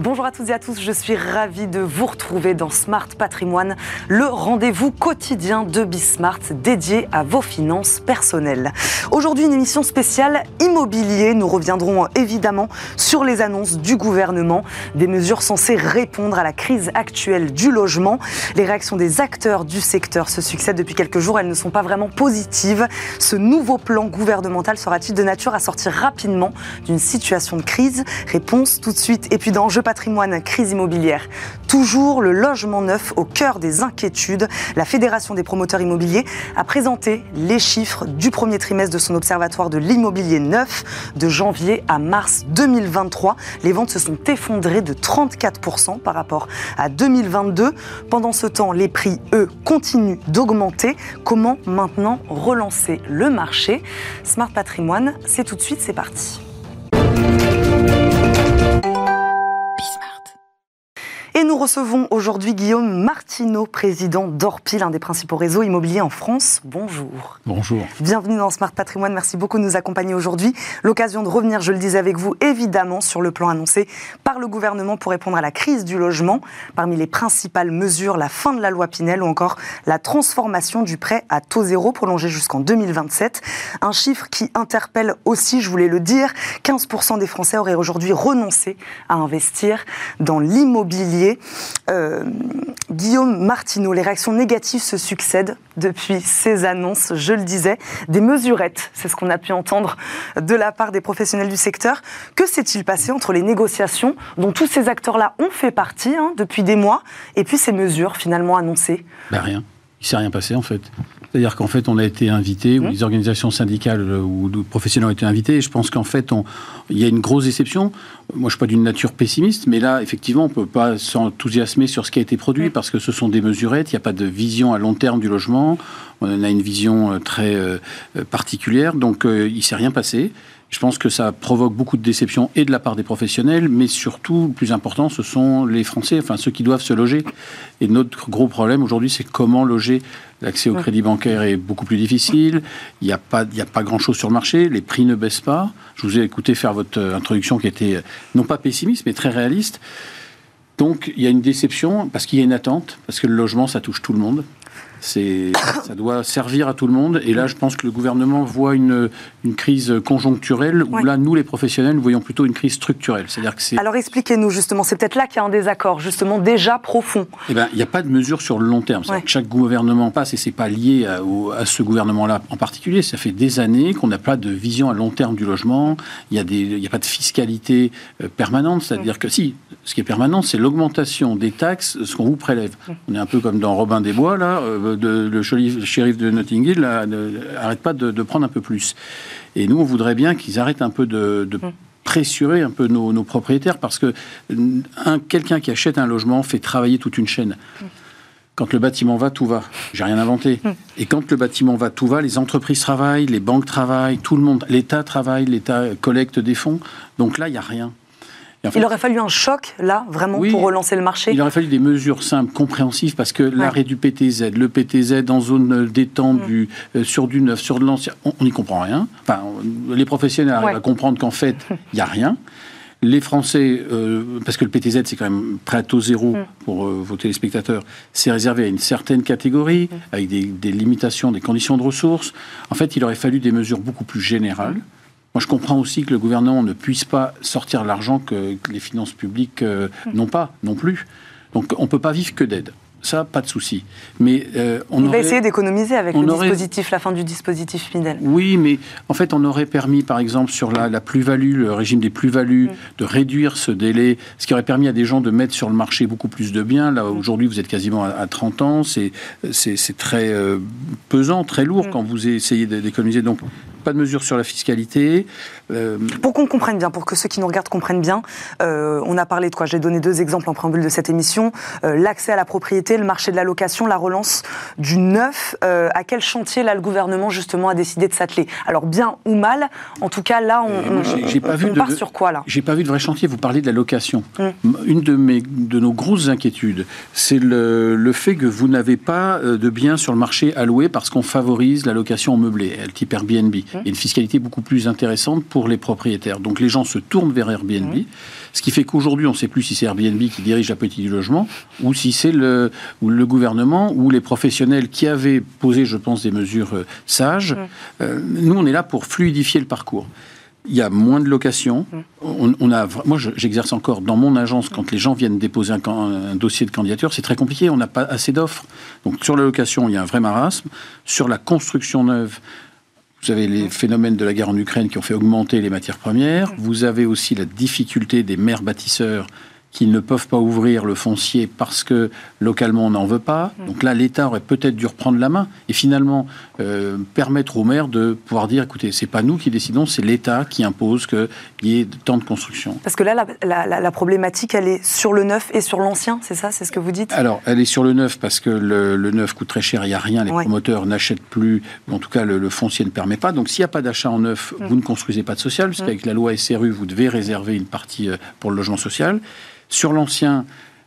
Bonjour à toutes et à tous, je suis ravie de vous retrouver dans Smart Patrimoine, le rendez-vous quotidien de Bismart dédié à vos finances personnelles. Aujourd'hui, une émission spéciale immobilier. Nous reviendrons évidemment sur les annonces du gouvernement, des mesures censées répondre à la crise actuelle du logement. Les réactions des acteurs du secteur se succèdent depuis quelques jours, elles ne sont pas vraiment positives. Ce nouveau plan gouvernemental sera-t-il de nature à sortir rapidement d'une situation de crise? Réponse tout de suite. Et puis patrimoine, crise immobilière. Toujours le logement neuf au cœur des inquiétudes. La Fédération des promoteurs immobiliers a présenté les chiffres du premier trimestre de son observatoire de l'immobilier neuf de janvier à mars 2023. Les ventes se sont effondrées de 34% par rapport à 2022. Pendant ce temps, les prix, eux, continuent d'augmenter. Comment maintenant relancer le marché? Smart Patrimoine, c'est tout de suite, c'est parti. Nous recevons aujourd'hui Guillaume Martineau, président d'Orpi, l'un des principaux réseaux immobiliers en France. Bonjour. Bonjour. Bienvenue dans Smart Patrimoine. Merci beaucoup de nous accompagner aujourd'hui. L'occasion de revenir, je le disais avec vous, évidemment, sur le plan annoncé par le gouvernement pour répondre à la crise du logement. Parmi les principales mesures, la fin de la loi Pinel ou encore la transformation du prêt à taux zéro prolongé jusqu'en 2027. Un chiffre qui interpelle aussi, je voulais le dire, 15% des Français auraient aujourd'hui renoncé à investir dans l'immobilier euh, Guillaume Martineau, les réactions négatives se succèdent depuis ces annonces, je le disais, des mesurettes, c'est ce qu'on a pu entendre de la part des professionnels du secteur. Que s'est-il passé entre les négociations dont tous ces acteurs-là ont fait partie hein, depuis des mois et puis ces mesures finalement annoncées? Ben Rien. Il s'est rien passé en fait. C'est-à-dire qu'en fait, on a été invité, ou mmh. les organisations syndicales euh, ou professionnels ont été invités, et je pense qu'en fait, il y a une grosse déception. Moi, je ne suis pas d'une nature pessimiste, mais là, effectivement, on ne peut pas s'enthousiasmer sur ce qui a été produit, mmh. parce que ce sont des mesurettes, il n'y a pas de vision à long terme du logement, on a une vision euh, très euh, particulière, donc il ne s'est rien passé. Je pense que ça provoque beaucoup de déception et de la part des professionnels, mais surtout, le plus important, ce sont les Français, enfin ceux qui doivent se loger. Et notre gros problème aujourd'hui, c'est comment loger. L'accès au crédit bancaire est beaucoup plus difficile. Il n'y a pas, il a pas grand-chose sur le marché. Les prix ne baissent pas. Je vous ai écouté faire votre introduction qui était non pas pessimiste, mais très réaliste. Donc il y a une déception parce qu'il y a une attente, parce que le logement, ça touche tout le monde. Ça doit servir à tout le monde. Et là, je pense que le gouvernement voit une, une crise conjoncturelle, où là, nous, les professionnels, nous voyons plutôt une crise structurelle. C'est-à-dire que. Alors expliquez-nous justement, c'est peut-être là qu'il y a un désaccord, justement, déjà profond. Eh bien, il n'y a pas de mesure sur le long terme. chaque gouvernement passe, et c'est pas lié à, à ce gouvernement-là en particulier. Ça fait des années qu'on n'a pas de vision à long terme du logement. Il n'y a, pas de fiscalité euh, permanente. C'est-à-dire que si, ce qui est permanent, c'est l'augmentation des taxes, ce qu'on vous prélève. On est un peu comme dans Robin des Bois, là. Euh, de, le shérif de Notting Hill n'arrête pas de, prendre un peu plus. Et nous, on voudrait bien qu'ils arrêtent un peu de, mm. pressurer un peu nos, propriétaires parce que un, quelqu'un qui achète un logement fait travailler toute une chaîne. Mm. Quand le bâtiment va, tout va. J'ai rien inventé. Mm. Et quand le bâtiment va, tout va. Les entreprises travaillent, les banques travaillent, tout le monde, l'État travaille, l'État collecte des fonds. Donc là, il n'y a rien il aurait fallu un choc, là, vraiment, pour relancer le marché Il aurait fallu des mesures simples, compréhensives, parce que l'arrêt du PTZ, le PTZ en zone détendue, mm. euh, sur du neuf, sur de l'ancien, on n'y comprend rien. Enfin, les professionnels arrivent à comprendre qu'en fait, il n'y a rien. Les Français, euh, parce que le PTZ, c'est quand même prêt à taux zéro mm. pour euh, vos téléspectateurs, c'est réservé à une certaine catégorie, mm. avec des, limitations, des conditions de ressources. En fait, il aurait fallu des mesures beaucoup plus générales. Moi, je comprends aussi que le gouvernement ne puisse pas sortir l'argent que, les finances publiques euh, hmm. n'ont pas non plus. Donc, on ne peut pas vivre que d'aide. Ça, pas de souci. Mais euh, on, va essayer d'économiser avec le dispositif, la fin du dispositif Fidel. Oui, mais en fait, on aurait permis, par exemple, sur la, plus-value, le régime des plus-values, hmm. de réduire ce délai, ce qui aurait permis à des gens de mettre sur le marché beaucoup plus de biens. Là, hmm. aujourd'hui, vous êtes quasiment à, 30 ans. C'est très euh, pesant, très lourd quand vous essayez d'économiser. Donc, pas de mesures sur la fiscalité. Euh, pour qu'on comprenne bien, pour que ceux qui nous regardent comprennent bien, euh, on a parlé de quoi? J'ai donné deux exemples en préambule de cette émission. Euh, l'accès à la propriété, le marché de la location, la relance du neuf. à quel chantier, là, le gouvernement, justement, a décidé de s'atteler? Alors, bien ou mal, en tout cas, là, on, pas vu part sur quoi, là? J'ai pas vu de vrai chantier. Vous parlez de la location. Hum. Une de, mes, de nos grosses inquiétudes, c'est le, le, fait que vous n'avez pas de biens sur le marché alloués parce qu'on favorise la location meublée, type Airbnb. Et une fiscalité beaucoup plus intéressante pour les propriétaires. Donc les gens se tournent vers Airbnb, mmh. ce qui fait qu'aujourd'hui, on ne sait plus si c'est Airbnb qui dirige la politique du logement ou si c'est le, le, gouvernement ou les professionnels qui avaient posé, je pense, des mesures euh, sages. Mmh. Euh, nous, on est là pour fluidifier le parcours il y a moins de locations. On, a, moi, j'exerce encore dans mon agence quand les gens viennent déposer un, dossier de candidature, c'est très compliqué. On n'a pas assez d'offres. Donc sur la location, il y a un vrai marasme. Sur la construction neuve, vous avez les phénomènes de la guerre en Ukraine qui ont fait augmenter les matières premières. Vous avez aussi la difficulté des maires bâtisseurs qu'ils ne peuvent pas ouvrir le foncier parce que localement on n'en veut pas. Mm. Donc là, l'État aurait peut-être dû reprendre la main et finalement euh, permettre aux maires de pouvoir dire écoutez, c'est pas nous qui décidons, c'est l'État qui impose qu'il y ait tant de construction. Parce que là, la, problématique, elle est sur le neuf et sur l'ancien, c'est ça C'est ce que vous dites? Alors, elle est sur le neuf parce que le, neuf coûte très cher, il n'y a rien, les promoteurs n'achètent plus, en tout cas le, foncier ne permet pas. Donc s'il n'y a pas d'achat en neuf, mm. vous ne construisez pas de social, puisqu'avec mm. la loi SRU, vous devez réserver une partie euh, pour le logement social. Sur l'ancien,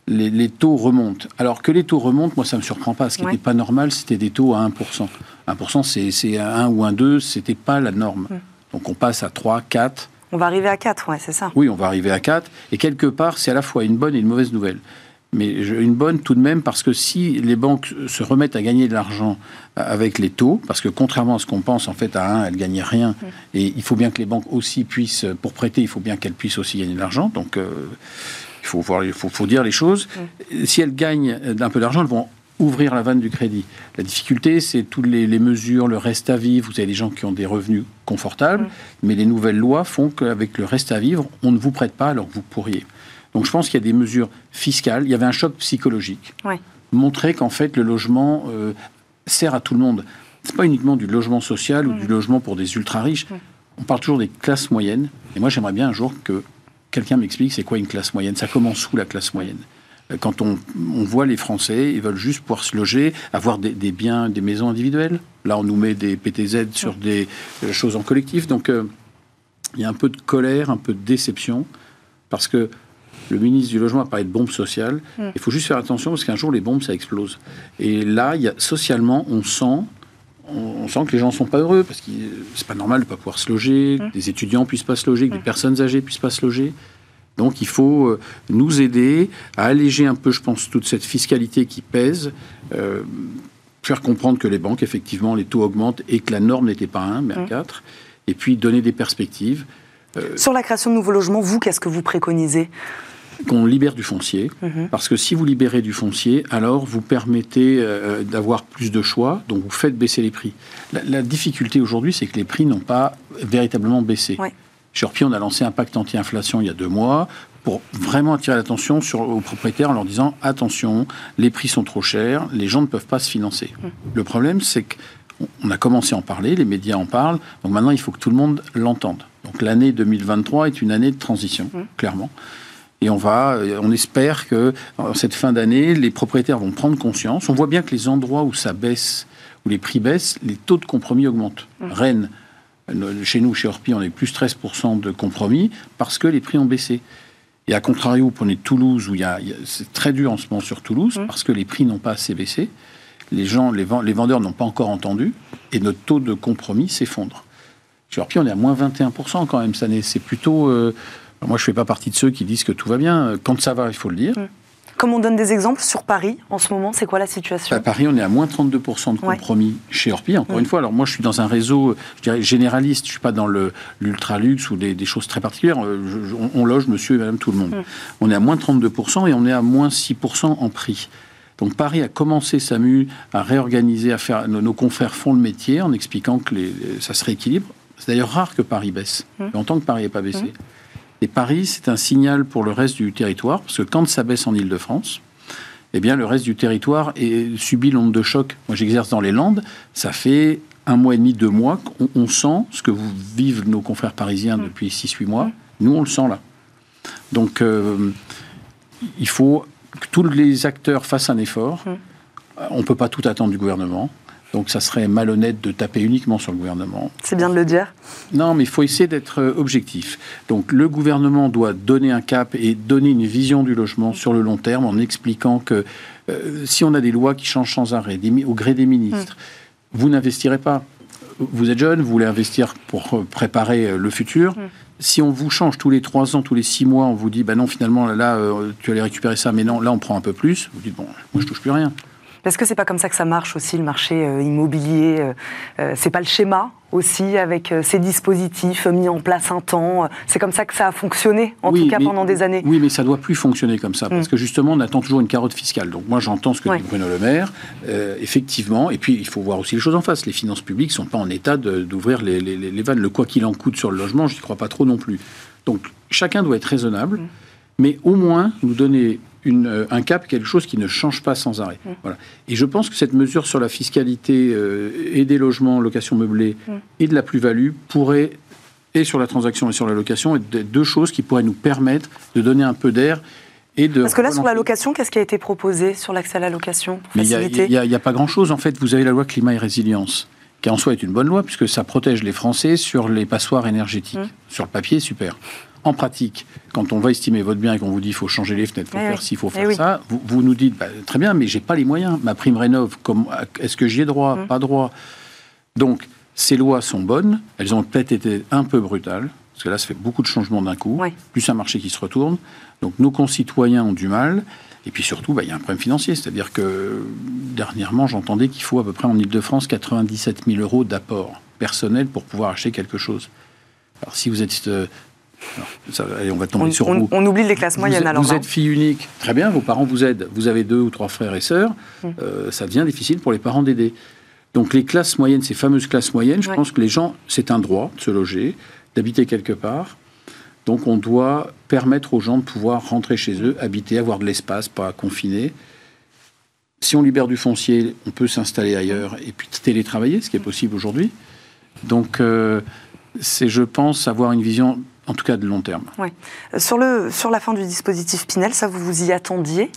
les, taux remontent. Alors que les taux remontent, moi, ça ne me surprend pas. Ce qui n'était pas normal, c'était des taux à 1%. 1%, c'est 1 ou 1, 2, ce n'était pas la norme. Donc on passe à 3, 4. On va arriver à 4, ouais, c'est ça. Oui, on va arriver à 4. Et quelque part, c'est à la fois une bonne et une mauvaise nouvelle. Mais une bonne tout de même parce que si les banques se remettent à gagner de l'argent avec les taux, parce que contrairement à ce qu'on pense, en fait, à 1, elles ne gagnent rien. Et il faut bien que les banques aussi puissent, pour prêter, il faut bien qu'elles puissent aussi gagner de l'argent. Donc, euh, il faut, voir, il faut, dire les choses. Mm. Si elles gagnent un peu d'argent, elles vont ouvrir la vanne du crédit. La difficulté, c'est toutes les, mesures, le reste à vivre. Vous avez des gens qui ont des revenus confortables, mm. mais les nouvelles lois font qu'avec le reste à vivre, on ne vous prête pas alors que vous pourriez. Donc je pense qu'il y a des mesures fiscales. Il y avait un choc psychologique. Montrer qu'en fait, le logement euh, sert à tout le monde. Ce n'est pas uniquement du logement social ou mm. du logement pour des ultra riches. On parle toujours des classes moyennes. Et moi, j'aimerais bien un jour que quelqu'un m'explique c'est quoi une classe moyenne? Ça commence où la classe moyenne? Euh, quand on, voit les Français, ils veulent juste pouvoir se loger, avoir des, biens, des maisons individuelles. Là, on nous met des PTZ sur des euh, choses en collectif. Donc, euh, il y a un peu de colère, un peu de déception, parce que le ministre du Logement a parlé de bombes sociales. Mm. Il faut juste faire attention, parce qu'un jour, les bombes, ça explose. Et là, il y a, socialement, on sent on, sent que les gens ne sont pas heureux parce que c'est pas normal de ne pas pouvoir se loger, que mmh. des étudiants puissent pas se loger, que des mmh. personnes âgées puissent pas se loger. Donc il faut euh, nous aider à alléger un peu, je pense, toute cette fiscalité qui pèse, euh, faire comprendre que les banques, effectivement, les taux augmentent et que la norme n'était pas 1, mais à 4, mmh. et puis donner des perspectives. Euh, Sur la création de nouveaux logements, vous, qu'est-ce que vous préconisez? Qu'on libère du foncier, mhm. parce que si vous libérez du foncier, alors vous permettez euh, d'avoir plus de choix, donc vous faites baisser les prix. La, difficulté aujourd'hui, c'est que les prix n'ont pas véritablement baissé. Chez Orpi, on a lancé un pacte anti-inflation il y a deux mois pour vraiment attirer l'attention aux propriétaires en leur disant attention, les prix sont trop chers, les gens ne peuvent pas se financer. Mhm. Le problème, c'est qu'on a commencé à en parler, les médias en parlent, donc maintenant il faut que tout le monde l'entende. Donc l'année 2023 est une année de transition, mhm. clairement. Et on va, euh, on espère que en cette fin d'année, les propriétaires vont prendre conscience. On voit bien que les endroits où ça baisse, où les prix baissent, les taux de compromis augmentent. Mmh. Rennes, chez nous, chez Orpi, on est plus 13% de compromis parce que les prix ont baissé. Et à contrario, prenez Toulouse, où il y a, c'est très dur en ce moment sur Toulouse, mmh. parce que les prix n'ont pas assez baissé. Les gens, les, vendeurs n'ont pas encore entendu, et notre taux de compromis s'effondre. Chez Orpi, on est à moins 21% quand même cette année. C'est plutôt, euh, moi, je ne fais pas partie de ceux qui disent que tout va bien. Quand ça va, il faut le dire. Mm. Comme on donne des exemples sur Paris, en ce moment, c'est quoi la situation? À Paris, on est à moins 32% de compromis chez Orpi. Encore une fois, alors moi, je suis dans un réseau, je dirais, généraliste. Je ne suis pas dans l'ultra-luxe ou des, choses très particulières. Euh, on, loge monsieur et madame tout le monde. On est à moins 32% et on est à moins 6% en prix. Donc Paris a commencé sa mue à réorganiser, à faire. Nos, confrères font le métier en expliquant que les, ça se rééquilibre. C'est d'ailleurs rare que Paris baisse. A longtemps que Paris n'est pas baissé. Et Paris, c'est un signal pour le reste du territoire, parce que quand ça baisse en Ile-de-France, eh bien, le reste du territoire est, subit l'onde de choc. Moi, j'exerce dans les Landes. Ça fait un mois et demi, deux mois qu'on sent ce que vivent nos confrères parisiens mmh. depuis six, huit mois. Nous, on le sent là. Donc, euh, il faut que tous les acteurs fassent un effort. Mmh. On ne peut pas tout attendre du gouvernement. Donc ça serait malhonnête de taper uniquement sur le gouvernement. C'est bien de le dire. Non, mais il faut essayer d'être euh, objectif. Donc le gouvernement doit donner un cap et donner une vision du logement sur le long terme en expliquant que euh, si on a des lois qui changent sans arrêt, au gré des ministres, mm. vous n'investirez pas. vous êtes jeune, vous voulez investir pour préparer le futur. Mm. Si on vous change tous les trois ans, tous les six mois, on vous dit, bah non, finalement, là, tu allais récupérer ça, mais non, là, on prend un peu plus. Vous dites, bon, moi, je touche plus rien. Est-ce que c'est pas comme ça que ça marche aussi le marché euh, immobilier euh, euh, C'est pas le schéma aussi avec ces dispositifs mis en place un temps. C'est comme ça que ça a fonctionné en tout cas pendant des années. Oui, mais ça doit plus fonctionner comme ça parce mm. que justement on attend toujours une carotte fiscale. Donc moi j'entends ce que dit Bruno Le Maire, effectivement. Et puis il faut voir aussi les choses en face. Les finances publiques sont pas en état d'ouvrir les, les, vannes. Le quoi qu'il en coûte sur le logement, je n'y crois pas trop non plus. Donc chacun doit être raisonnable, mm. mais au moins nous donner euh, un cap, quelque chose qui ne change pas sans arrêt. Mm. Voilà. Et je pense que cette mesure sur la fiscalité euh, et des logements, location meublée, mm. et de la plus-value pourrait, et sur la transaction et sur la location, être deux choses qui pourraient nous permettre de donner un peu d'air et de Parce que là, sur la location, qu'est-ce qui a été proposé sur l'accès à la location Il n'y a, a, pas grand-chose. En fait, vous avez la loi climat et résilience, qui en soi est une bonne loi, puisque ça protège les Français sur les passoires énergétiques. Mm. Sur le papier, super en pratique, quand on va estimer votre bien et qu'on vous dit qu'il faut changer les fenêtres, il faut eh faire ci, il faut faire eh ça, vous, nous dites bah, très bien, mais j'ai pas les moyens. Ma prime rénov, est-ce que j'y ai droit, mm. pas droit Donc, ces lois sont bonnes, elles ont peut-être été un peu brutales, parce que là, ça fait beaucoup de changements d'un coup, plus un marché qui se retourne. Donc, nos concitoyens ont du mal. Et puis surtout, bah, il y a un problème financier. C'est-à-dire que dernièrement, j'entendais qu'il faut à peu près en Ile-de-France 97 000 euros d'apport personnel pour pouvoir acheter quelque chose. Alors, si vous êtes on va tomber sur vous. On oublie les classes moyennes alors. Vous êtes fille unique, très bien, vos parents vous aident. Vous avez deux ou trois frères et sœurs, mm. euh, ça devient difficile pour les parents d'aider. Donc les classes moyennes, ces fameuses classes moyennes, je pense que les gens, c'est un droit de se loger, d'habiter quelque part. Donc on doit permettre aux gens de pouvoir rentrer chez eux, habiter, avoir de l'espace, pas confiner. Si on libère du foncier, on peut s'installer ailleurs et puis télétravailler, ce qui est possible aujourd'hui. Donc euh, c'est, je pense, avoir une vision en tout cas de long terme. Oui. Sur, le, sur la fin du dispositif Pinel, ça, vous vous y attendiez?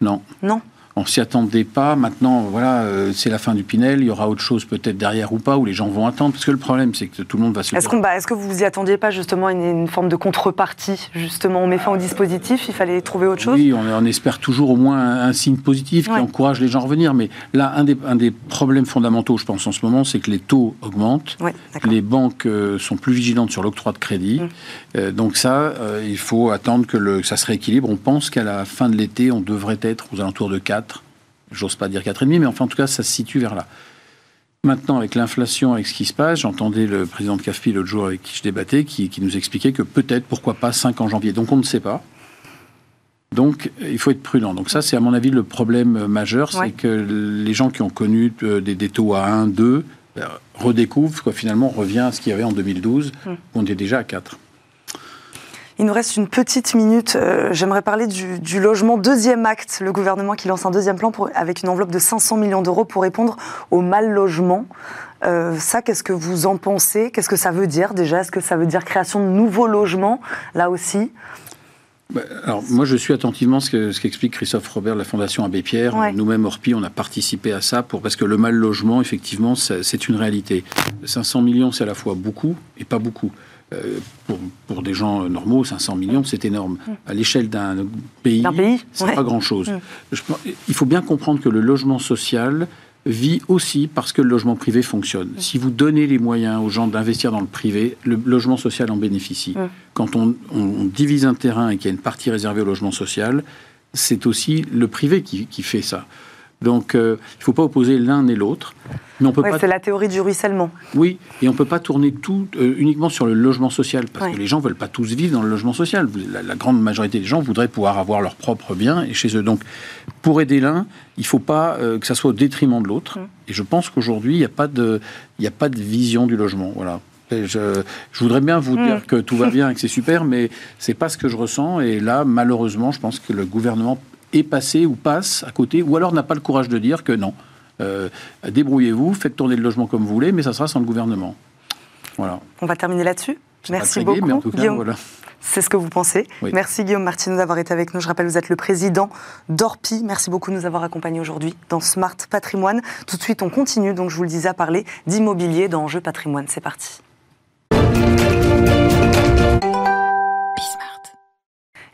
Non. Non? On s'y attendait pas. Maintenant, voilà, euh, c'est la fin du Pinel. Il y aura autre chose peut-être derrière ou pas, où les gens vont attendre. Parce que le problème, c'est que tout le monde va se. Est-ce, bah, est-ce que vous vous y attendiez pas justement une, une forme de contrepartie Justement, on met fin au dispositif. Il fallait trouver autre chose? Oui, on, espère toujours au moins un, signe positif qui encourage les gens à revenir. Mais là, un des, un des, problèmes fondamentaux, je pense, en ce moment, c'est que les taux augmentent. les banques euh, sont plus vigilantes sur l'octroi de crédit. Mmh. Euh, donc ça, il faut attendre que, le, que ça se rééquilibre. On pense qu'à la fin de l'été, on devrait être aux alentours de 4 j'ose pas dire 4,5, mais enfin en tout cas ça se situe vers là. Maintenant, avec l'inflation, avec ce qui se passe, j'entendais le président de CAFPI l'autre jour avec qui je débattais, qui, nous expliquait que peut-être, pourquoi pas, 5 en janvier. Donc on ne sait pas. Donc il faut être prudent. Donc ça, c'est à mon avis le problème majeur, c'est que les gens qui ont connu euh, des, taux à 1, 2, ben, redécouvrent que finalement on revient à ce qu'il y avait en 2012, où on était déjà à 4. Il nous reste une petite minute. Euh, j'aimerais parler du, logement deuxième acte, le gouvernement qui lance un deuxième plan avec une enveloppe de 500 millions d'euros pour répondre au mal logement. Euh, ça, qu'est-ce que vous en pensez? Qu'est-ce que ça veut dire déjà? Est-ce que ça veut dire création de nouveaux logements? Là aussi alors, moi, je suis attentivement ce qu'explique Christophe Robert de la Fondation Abbé Pierre. Nous-mêmes, Orpi, on a participé à ça pour, parce que le mal logement, effectivement, c'est une réalité. 500 millions, c'est à la fois beaucoup et pas beaucoup. Euh, pour, pour, des gens normaux, 500 millions, c'est énorme. Mm. À l'échelle d'un pays, pays c'est pas grand-chose. Mm. Il faut bien comprendre que le logement social vit aussi parce que le logement privé fonctionne. Si vous donnez les moyens aux gens d'investir dans le privé, le logement social en bénéficie. Quand on, divise un terrain et qu'il y a une partie réservée au logement social, c'est aussi le privé qui, qui fait ça. Donc, euh, il ne faut pas opposer l'un et l'autre. Mais on peut C'est la théorie du ruissellement. Oui, et on ne peut pas tourner tout euh, uniquement sur le logement social, parce que les gens ne veulent pas tous vivre dans le logement social. La, grande majorité des gens voudraient pouvoir avoir leurs propres biens et chez eux. Donc, pour aider l'un, il ne faut pas euh, que ça soit au détriment de l'autre. Mm. Et je pense qu'aujourd'hui, il n'y a, pas de, a pas de vision du logement. Voilà. Je, voudrais bien vous mm. dire que tout va bien et que c'est super, mais c'est pas ce que je ressens. Et là, malheureusement, je pense que le gouvernement est passé ou passe à côté, ou alors n'a pas le courage de dire que non. Euh, débrouillez-vous, faites tourner le logement comme vous voulez, mais ça sera sans le gouvernement. Voilà. On va terminer là-dessus. Merci beaucoup, Guillaume. C'est ce que vous pensez. Merci Guillaume Martineau d'avoir été avec nous. Je rappelle, vous êtes le président d'Orpi. Merci beaucoup de nous avoir accompagnés aujourd'hui dans Smart Patrimoine. Tout de suite, on continue, donc je vous le disais, à parler d'immobilier dans Enjeu Patrimoine. C'est parti.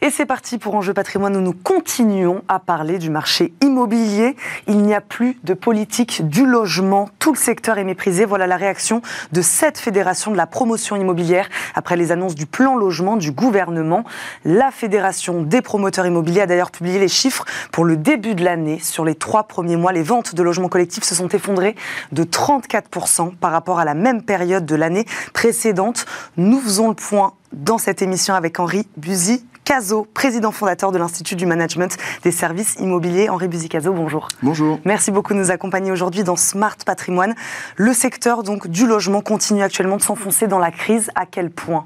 Et c'est parti pour Enjeu patrimoine où nous continuons à parler du marché immobilier. Il n'y a plus de politique du logement. Tout le secteur est méprisé. Voilà la réaction de cette fédération de la promotion immobilière après les annonces du plan logement du gouvernement. La fédération des promoteurs immobiliers a d'ailleurs publié les chiffres pour le début de l'année. Sur les trois premiers mois, les ventes de logements collectifs se sont effondrées de 34% par rapport à la même période de l'année précédente. Nous faisons le point dans cette émission avec Henri Buzy Cazot, président fondateur de l'Institut du Management des Services Immobiliers. Henri Buzy-Cazot, bonjour. Bonjour. Merci beaucoup de nous accompagner aujourd'hui dans Smart Patrimoine. Le secteur donc du logement continue actuellement de s'enfoncer dans la crise. À quel point?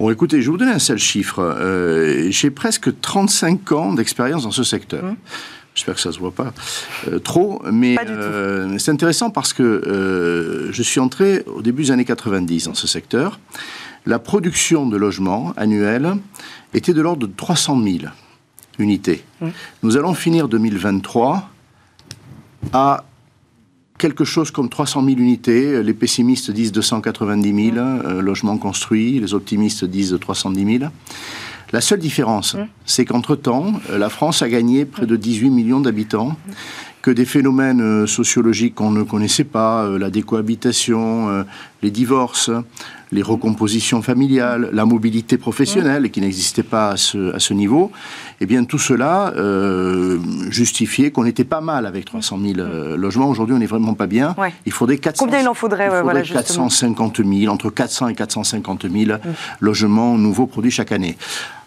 Bon, écoutez, je vais vous donner un seul chiffre. Euh, j'ai presque 35 ans d'expérience dans ce secteur. Mmh. J'espère que ça se voit pas euh, trop, mais euh, c'est intéressant parce que je suis entré au début des années 90 dans ce secteur la production de logements annuels était de l'ordre de 300 000 unités. Mmh. Nous allons finir 2023 à quelque chose comme 300 000 unités. Les pessimistes disent 290 000 mmh. euh, logements construits, les optimistes disent 310 000. La seule différence, mmh. c'est qu'entre-temps, euh, la France a gagné près de 18 millions d'habitants que des phénomènes euh, sociologiques qu'on ne connaissait pas, la décohabitation, les divorces, les recompositions familiales, la mobilité professionnelle qui n'existait pas à ce, à ce, niveau, eh bien tout cela euh, justifiait qu'on était pas mal avec 300 000 euh, logements. Aujourd'hui, on n'est vraiment pas bien. Il faudrait 400, Combien il en faudrait, il faudrait 450 000, entre 400 et 450 000 logements nouveaux produits chaque année.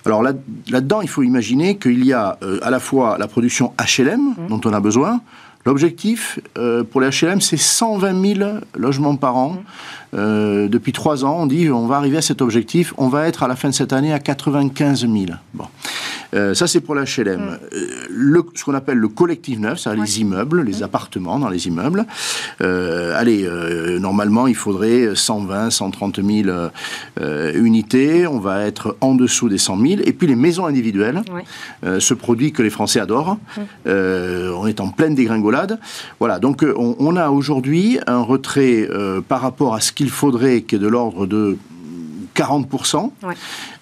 Alors là, là-dedans, il faut imaginer qu'il y a euh, à la fois la production HLM dont on a besoin, L'objectif euh, pour les HLM, c'est 120 000 logements par an. Euh, depuis trois ans, on dit on va arriver à cet objectif. On va être à la fin de cette année à 95 000. Bon. Euh, ça, c'est pour l'HLM. HLM. Le, ce qu'on appelle le collectif neuf, c'est-à-dire les immeubles, les appartements dans les immeubles. allez, normalement, il faudrait 120, 130 000 unités. On va être en dessous des 100 000. Et puis les maisons individuelles, ce produit que les Français adorent. on est en pleine dégringolade voilà, donc euh, on, a aujourd'hui un retrait euh, par rapport à ce qu'il faudrait, qui est de l'ordre de 40%.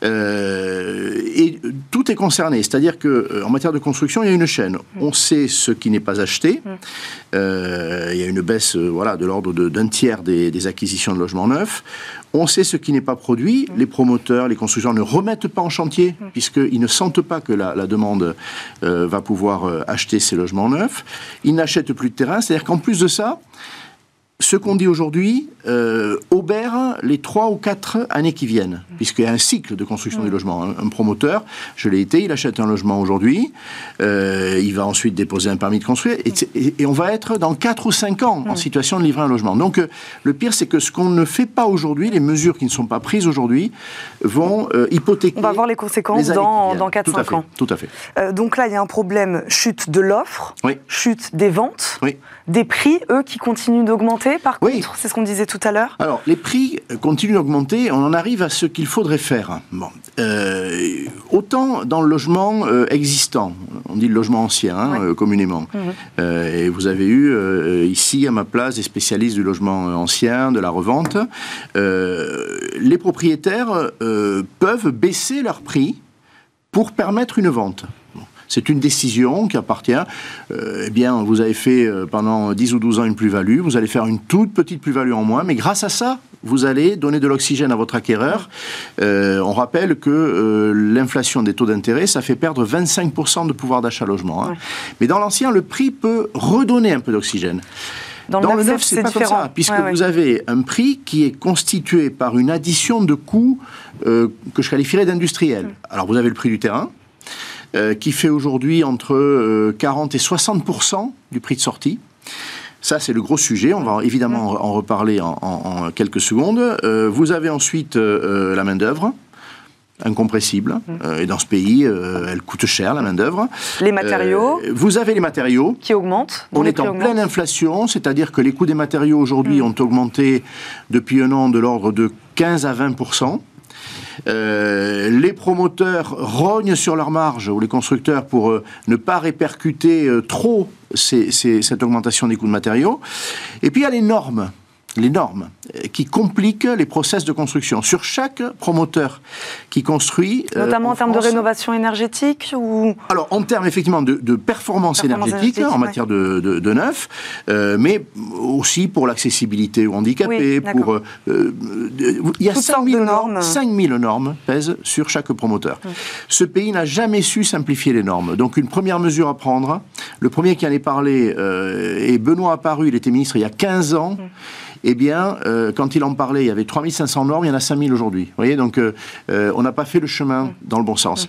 Euh, et tout est concerné. C'est-à-dire que en matière de construction, il y a une chaîne. Mm. On sait ce qui n'est pas acheté. Mm. il y a une baisse voilà, de l'ordre d'un tiers des, des, acquisitions de logements neufs. On sait ce qui n'est pas produit. Mm. Les promoteurs, les constructeurs ne remettent pas en chantier, puisqu'ils ne sentent pas que la, demande euh, va pouvoir euh, acheter ces logements neufs. Ils n'achètent plus de terrain. C'est-à-dire qu'en plus de ça, ce qu'on dit aujourd'hui euh, aubert les trois ou quatre années qui viennent, puisqu'il y a un cycle de construction des logements. Un, promoteur, je l'ai été, il achète un logement aujourd'hui, euh, il va ensuite déposer un permis de construire, et, on va être dans quatre ou cinq ans en situation de livrer un logement. Donc euh, le pire, c'est que ce qu'on ne fait pas aujourd'hui, les mesures qui ne sont pas prises aujourd'hui, vont euh, hypothéquer. On va voir les conséquences dans, dans 4-5 ans. Tout à fait. Donc là, il y a un problème chute de l'offre, chute des ventes, des prix, eux, qui continuent d'augmenter par contre C'est ce qu'on disait tout à l'heure Alors, les prix continuent d'augmenter. On en arrive à ce qu'il faudrait faire. Bon. Euh, autant dans le logement euh, existant, on dit le logement ancien, hein, euh, communément. Mhm. et vous avez eu ici, à ma place, des spécialistes du logement ancien, de la revente. les propriétaires peuvent baisser leur prix pour permettre une vente. C'est une décision qui appartient. Euh, eh bien, vous avez fait euh, pendant 10 ou 12 ans une plus-value, vous allez faire une toute petite plus-value en moins, mais grâce à ça, vous allez donner de l'oxygène à votre acquéreur. Euh, on rappelle que l'inflation des taux d'intérêt, ça fait perdre 25% de pouvoir d'achat logement. Hein. Mais dans l'ancien, le prix peut redonner un peu d'oxygène. Dans, le neuf, c'est pas comme ça, puisque vous avez un prix qui est constitué par une addition de coûts que je qualifierais d'industriels. Alors vous avez le prix du terrain, euh, qui fait aujourd'hui entre 40 euh, et 60% du prix de sortie. Ça, c'est le gros sujet. On va évidemment en reparler en, quelques secondes. Euh, vous avez ensuite la main-d'œuvre incompressible. et dans ce pays, elle coûte cher, la main-d'œuvre. Les matériaux. vous avez les matériaux. Qui augmentent. On est en pleine inflation, c'est-à-dire que les coûts des matériaux aujourd'hui mm. ont augmenté depuis un an de l'ordre de 15 à 20 euh, les promoteurs rognent sur leur marge, ou les constructeurs, pour euh, ne pas répercuter euh, trop cette augmentation des coûts de matériaux. Et puis il y a les normes. Les normes euh, qui compliquent les process de construction. Sur chaque promoteur qui construit... Euh, Notamment en, termes de rénovation énergétique ou... Alors, en termes effectivement de, performance, énergétique, en matière de, de, neuf, euh, mais aussi pour l'accessibilité aux handicapés, pour... il y a 5000 normes. 5000 normes pèsent sur chaque promoteur. Ce pays n'a jamais su simplifier les normes. Donc, une première mesure à prendre, le premier qui en est parlé est Benoît Apparu, il était ministre il y a 15 ans eh bien, euh, quand il en parlait, il y avait 3500 normes, il y en a 5000 aujourd'hui. Vous voyez, donc euh, euh, on n'a pas fait le chemin dans le bon sens.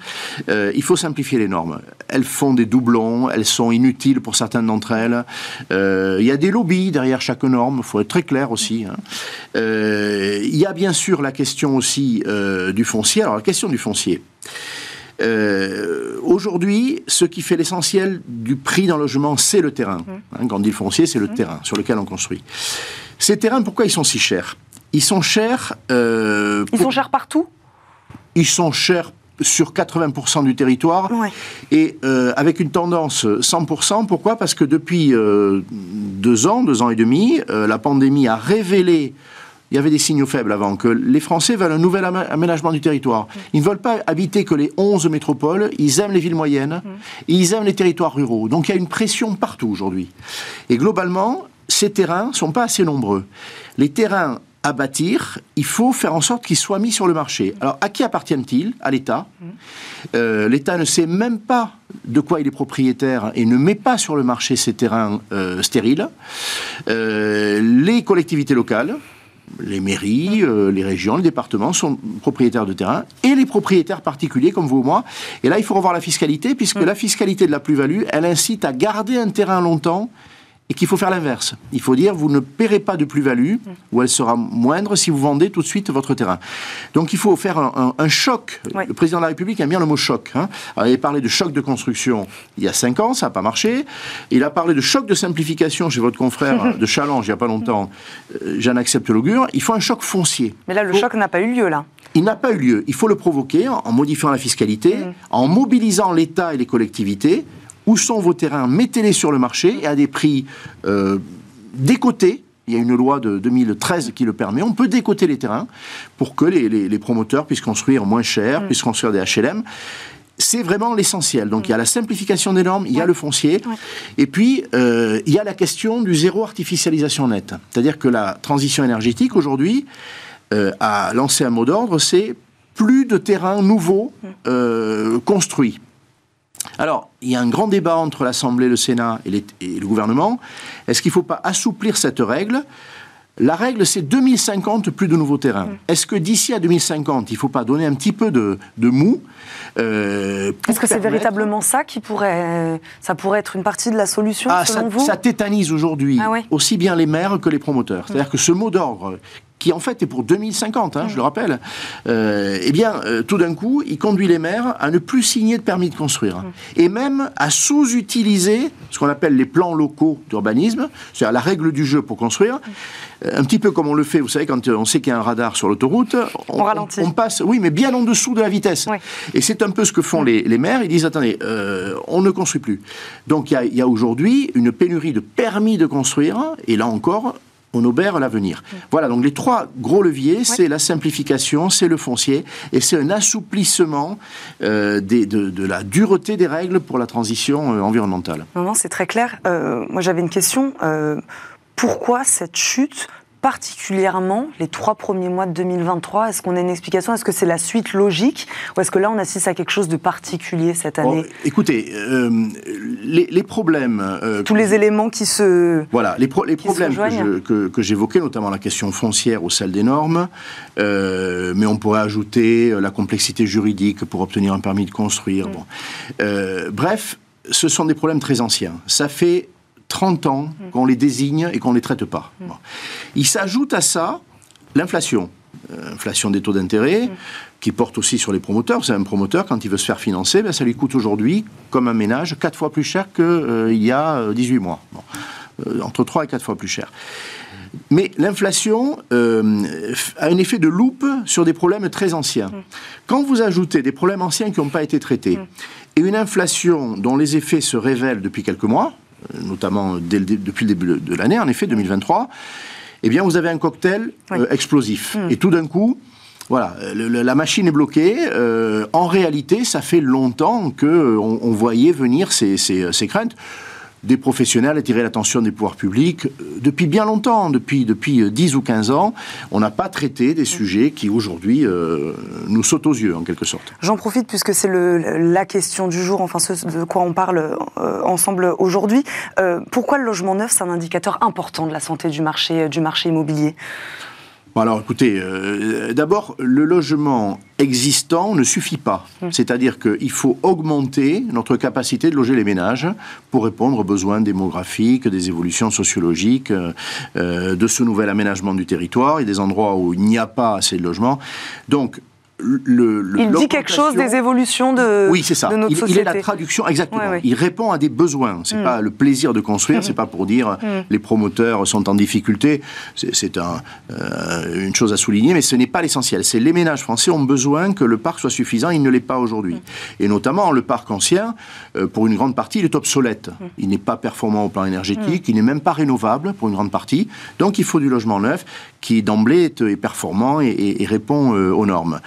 il faut simplifier les normes. Elles font des doublons, elles sont inutiles pour certaines d'entre elles. il y a des lobbies derrière chaque norme, il faut être très clair aussi. Hein. il y a bien sûr la question aussi du foncier. Alors la question du foncier. Aujourd'hui, ce qui fait l'essentiel du prix d'un logement, c'est le terrain. Mmh. Hein, quand on dit foncier, c'est le mmh. terrain sur lequel on construit. Ces terrains, pourquoi ils sont si chers? Ils sont chers. Euh, ils sont chers partout? Ils sont chers sur 80% du territoire et euh, avec une tendance 100%. Pourquoi? Parce que depuis euh, deux ans, deux ans et demi, la pandémie a révélé il y avait des signaux faibles avant, que les Français veulent un nouvel aménagement du territoire. Ils ne veulent pas habiter que les 11 métropoles, ils aiment les villes moyennes, et ils aiment les territoires ruraux. Donc il y a une pression partout aujourd'hui. Et globalement, ces terrains ne sont pas assez nombreux. Les terrains à bâtir, il faut faire en sorte qu'ils soient mis sur le marché. Alors, à qui appartiennent-ils? À l'État. Euh, L'État ne sait même pas de quoi il est propriétaire et ne met pas sur le marché ces terrains euh, stériles. Euh, les collectivités locales, les mairies, les régions, les départements sont propriétaires de terrains et les propriétaires particuliers comme vous ou moi. Et là, il faut revoir la fiscalité puisque la fiscalité de la plus-value, elle incite à garder un terrain longtemps et qu'il faut faire l'inverse. Il faut dire, vous ne paierez pas de plus-value, ou elle sera moindre si vous vendez tout de suite votre terrain. Donc il faut faire un, choc. Le président de la République aime bien le mot choc. Hein. il a parlé de choc de construction il y a cinq ans, ça n'a pas marché. Il a parlé de choc de simplification chez votre confrère de Challenge il n'y a pas longtemps. Euh, j'en accepte l'augure. Il faut un choc foncier. Mais là, le choc n'a pas eu lieu, là. Il n'a pas eu lieu. Il faut le provoquer en, modifiant la fiscalité, mm. en mobilisant l'État et les collectivités où sont vos terrains Mettez-les sur le marché et à des prix euh, décotés. Il y a une loi de 2013 qui le permet. On peut décoter les terrains pour que les, promoteurs puissent construire moins cher, mm. puissent construire des HLM c'est vraiment l'essentiel. Donc il y a la simplification des normes, il y a le foncier, et puis euh, il y a la question du zéro artificialisation nette. C'est-à-dire que la transition énergétique aujourd'hui euh, a lancé un mot d'ordre, c'est plus de terrains nouveaux mm. construits. Alors, il y a un grand débat entre l'Assemblée, le Sénat et, le gouvernement. Est-ce qu'il ne faut pas assouplir cette règle? La règle, c'est 2050, plus de nouveaux terrains. Mm. Est-ce que d'ici à 2050, il ne faut pas donner un petit peu de, mou euh, Est-ce que c'est véritablement ça qui pourrait, ça pourrait être une partie de la solution ah, selon ça, vous? Ça tétanise aujourd'hui ah aussi bien les maires que les promoteurs. C'est-à-dire que ce mot d'ordre qui en fait est pour 2050, hein, je le rappelle, euh, eh bien, euh, tout d'un coup, il conduit les maires à ne plus signer de permis de construire. Et même à sous-utiliser ce qu'on appelle les plans locaux d'urbanisme, c'est-à-dire la règle du jeu pour construire. Euh, un petit peu comme on le fait, vous savez, quand on sait qu'il y a un radar sur l'autoroute, on, ralentit. On, passe, oui, mais bien en dessous de la vitesse. Et c'est un peu ce que font les, maires. Ils disent attendez, on ne construit plus. Donc il y a aujourd'hui une pénurie de permis de construire, et là encore, on obère l'avenir. Voilà, donc les trois gros leviers, c'est la simplification, c'est le foncier, et c'est un assouplissement euh, de, la dureté des règles pour la transition euh, environnementale. Non, non, c'est très clair. Euh, moi, j'avais une question. pourquoi cette chute particulièrement les trois premiers mois de 2023 Est-ce qu'on a une explication? Est-ce que c'est la suite logique? Ou est-ce que là, on assiste à quelque chose de particulier cette année? Écoutez, euh, les, problèmes... Euh, Tous les éléments qui se Voilà, les, les problèmes que, j'évoquais, notamment la question foncière ou celle des normes, euh, mais on pourrait ajouter la complexité juridique pour obtenir un permis de construire. Mm. Bon. bref, ce sont des problèmes très anciens. Ça fait 30 ans mm. qu'on les désigne et qu'on ne les traite pas. Mm. Il s'ajoute à ça l'inflation. Euh, inflation des taux d'intérêt, mm. qui porte aussi sur les promoteurs. C'est un promoteur, quand il veut se faire financer, ben, ça lui coûte aujourd'hui, comme un ménage, 4 fois plus cher qu'il euh, y a 18 euh, mois. entre 3 et 4 fois plus cher. Mais l'inflation a un effet de loupe sur des problèmes très anciens. Quand vous ajoutez des problèmes anciens qui n'ont pas été traités et une inflation dont les effets se révèlent depuis quelques mois, notamment depuis le début de l'année, en effet, 2023, eh bien, vous avez un cocktail explosif. Et tout d'un coup, voilà, la machine est bloquée. en réalité, ça fait longtemps qu'on on voyait venir ces, ces, ces craintes des professionnels attirer l'attention des pouvoirs publics euh, depuis bien longtemps, depuis, depuis 10 euh, ou 15 ans. On n'a pas traité des sujets qui aujourd'hui euh, nous sautent aux yeux en quelque sorte. J'en profite puisque c'est la question du jour, enfin ce de quoi on parle ensemble aujourd'hui. pourquoi le logement neuf, c'est un indicateur important de la santé du marché, du marché immobilier? Alors écoutez, euh, d'abord, le logement existant ne suffit pas. Hum. C'est-à-dire qu'il faut augmenter notre capacité de loger les ménages pour répondre aux besoins démographiques, des évolutions sociologiques, euh, euh, de ce nouvel aménagement du territoire et des endroits où il n'y a pas assez de logements. Donc, il dit quelque chose des évolutions de, oui, c'est ça. notre il, société. Il est la traduction, exactement. Il répond à des besoins. C'est n'est mm. pas le plaisir de construire, c'est mm. pas pour dire mm. les promoteurs sont en difficulté. C'est un, euh, une chose à souligner, mais ce n'est pas l'essentiel. C'est les ménages français ont besoin que le parc soit suffisant. Il ne l'est pas aujourd'hui. Et notamment le parc ancien, euh, pour une grande partie, il est obsolète. Il n'est pas performant au plan énergétique. Il n'est même pas rénovable pour une grande partie. Donc il faut du logement neuf qui d'emblée est, performant et, répond euh, aux normes.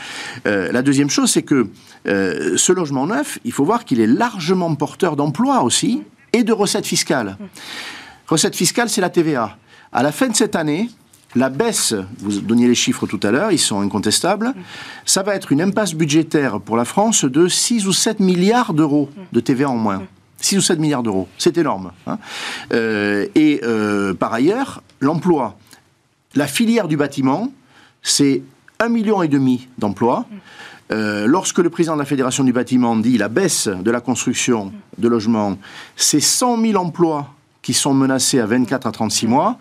Euh, la deuxième chose, c'est que euh, ce logement neuf, il faut voir qu'il est largement porteur d'emplois aussi et de recettes fiscales. Recettes fiscales, c'est la TVA. À la fin de cette année, la baisse, vous donniez les chiffres tout à l'heure, ils sont incontestables, ça va être une impasse budgétaire pour la France de 6 ou 7 milliards d'euros de TVA en moins. 6 ou 7 milliards d'euros, c'est énorme. Hein. et par ailleurs, l'emploi. La filière du bâtiment, c'est un million et demi d'emplois. Euh, lorsque le président de la Fédération du bâtiment dit la baisse de la construction de logements, c'est 100 000 emplois qui sont menacés à 24 à 36 mois.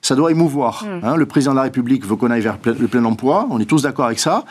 Ça doit émouvoir. Mm. Hein. Le président de la République veut qu'on aille vers le plein emploi. On est tous d'accord avec ça.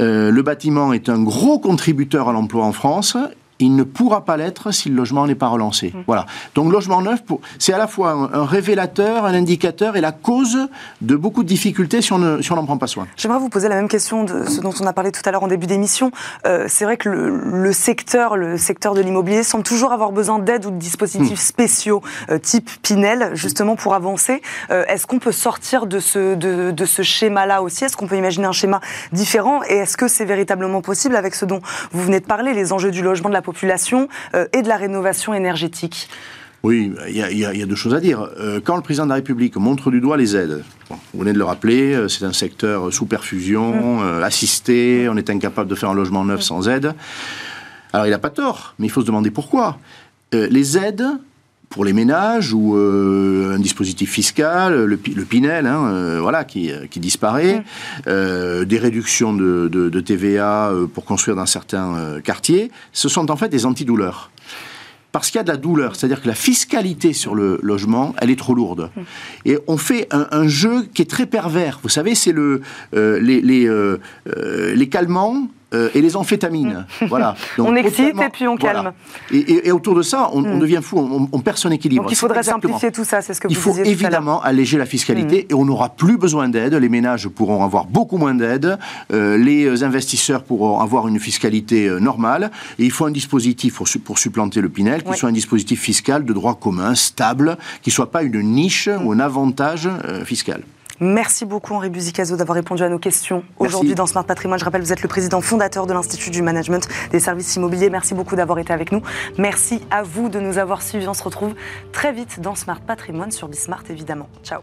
Euh, le bâtiment est un gros contributeur à l'emploi en France il ne pourra pas l'être si le logement n'est pas relancé. Mmh. Voilà. Donc logement neuf, c'est à la fois un, révélateur, un indicateur et la cause de beaucoup de difficultés si on n'en prend pas soin. J'aimerais vous poser la même question de ce dont on a parlé tout à l'heure en début d'émission. Euh, c'est vrai que le, secteur, le secteur de l'immobilier semble toujours avoir besoin d'aide ou de dispositifs mmh. spéciaux euh, type Pinel, justement pour avancer. Euh, est-ce qu'on peut sortir de ce, de, de ce schéma-là aussi? Est-ce qu'on peut imaginer un schéma différent? Et est-ce que c'est véritablement possible avec ce dont vous venez de parler, les enjeux du logement, de la population euh, et de la rénovation énergétique oui, il y, a deux choses à dire. Euh, quand le président de la République montre du doigt les aides, vous venez de le rappeler, euh, c'est un secteur sous perfusion, mmh. assisté, on est incapable de faire un logement neuf mmh. sans aide. Alors il n'a pas tort, mais il faut se demander pourquoi. les aides pour les ménages ou un dispositif fiscal, le, Pinel, hein, voilà, qui, disparaît, mmh. des réductions de, TVA pour construire dans certains quartiers, ce sont en fait des antidouleurs parce qu'il y a de la douleur. C'est-à-dire que la fiscalité sur le logement, elle est trop lourde. Et on fait un, jeu qui est très pervers. Vous savez, c'est le, euh, les, les, euh, euh, les calmants euh, et les amphétamines. voilà. on excite et puis on calme. Et, autour de ça, on, mm. devient fou, on, perd son équilibre. Donc il faudrait simplifier tout ça, c'est ce que vous Il faut évidemment alléger la fiscalité mm. et on n'aura plus besoin d'aide. Les ménages pourront avoir beaucoup moins d'aide. Euh, les investisseurs pourront avoir une fiscalité euh, normale. Et il faut un dispositif pour, pour supplanter le Pinel qui soit un dispositif fiscal de droit commun, stable, qui ne soit pas une niche ou un avantage fiscal. Merci beaucoup Henri Buzicazo d'avoir répondu à nos questions aujourd'hui dans Smart Patrimoine. Je rappelle, vous êtes le président fondateur de l'Institut du Management des Services Immobiliers. Merci beaucoup d'avoir été avec nous. Merci à vous de nous avoir suivis. On se retrouve très vite dans Smart Patrimoine sur Bismart évidemment. Ciao.